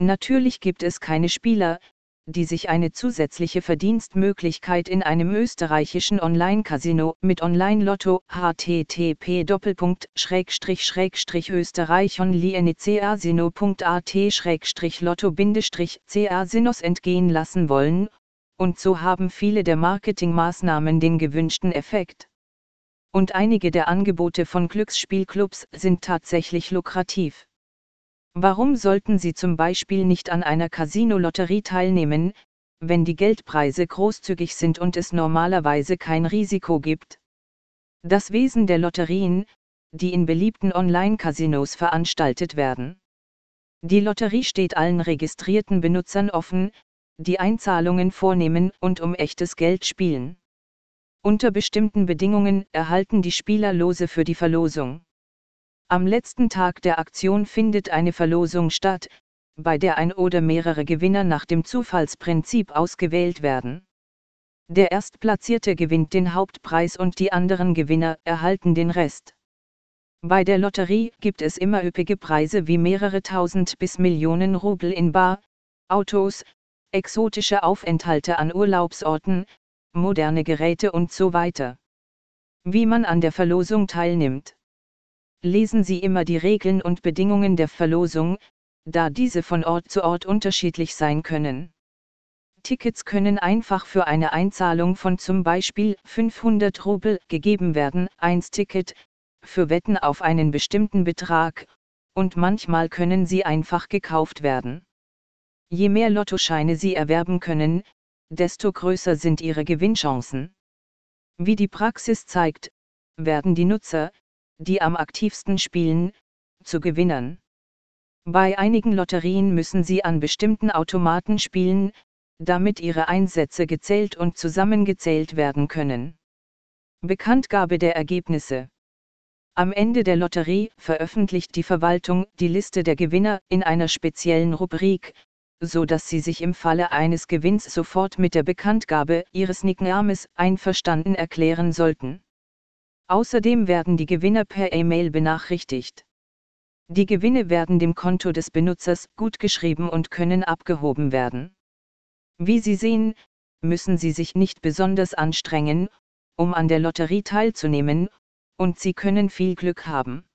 Natürlich gibt es keine Spieler, die sich eine zusätzliche Verdienstmöglichkeit in einem österreichischen Online-Casino mit Online-Lotto http österreich lotto casinos entgehen lassen wollen, und so haben viele der Marketingmaßnahmen den gewünschten Effekt. Und einige der Angebote von Glücksspielclubs sind tatsächlich lukrativ. Warum sollten Sie zum Beispiel nicht an einer Casino-Lotterie teilnehmen, wenn die Geldpreise großzügig sind und es normalerweise kein Risiko gibt? Das Wesen der Lotterien, die in beliebten Online-Casinos veranstaltet werden. Die Lotterie steht allen registrierten Benutzern offen, die Einzahlungen vornehmen und um echtes Geld spielen. Unter bestimmten Bedingungen erhalten die Spieler Lose für die Verlosung. Am letzten Tag der Aktion findet eine Verlosung statt, bei der ein oder mehrere Gewinner nach dem Zufallsprinzip ausgewählt werden. Der Erstplatzierte gewinnt den Hauptpreis und die anderen Gewinner erhalten den Rest. Bei der Lotterie gibt es immer üppige Preise wie mehrere tausend bis Millionen Rubel in Bar, Autos, exotische Aufenthalte an Urlaubsorten, moderne Geräte und so weiter. Wie man an der Verlosung teilnimmt lesen Sie immer die Regeln und Bedingungen der Verlosung, da diese von Ort zu Ort unterschiedlich sein können. Tickets können einfach für eine Einzahlung von zum Beispiel 500 Rubel gegeben werden, 1 Ticket, für Wetten auf einen bestimmten Betrag, und manchmal können sie einfach gekauft werden. Je mehr Lottoscheine Sie erwerben können, desto größer sind Ihre Gewinnchancen. Wie die Praxis zeigt, werden die Nutzer, die am aktivsten spielen, zu Gewinnern. Bei einigen Lotterien müssen sie an bestimmten Automaten spielen, damit ihre Einsätze gezählt und zusammengezählt werden können. Bekanntgabe der Ergebnisse. Am Ende der Lotterie veröffentlicht die Verwaltung die Liste der Gewinner in einer speziellen Rubrik, so dass Sie sich im Falle eines Gewinns sofort mit der Bekanntgabe Ihres Nicknames einverstanden erklären sollten. Außerdem werden die Gewinner per E-Mail benachrichtigt. Die Gewinne werden dem Konto des Benutzers gutgeschrieben und können abgehoben werden. Wie Sie sehen, müssen Sie sich nicht besonders anstrengen, um an der Lotterie teilzunehmen, und Sie können viel Glück haben.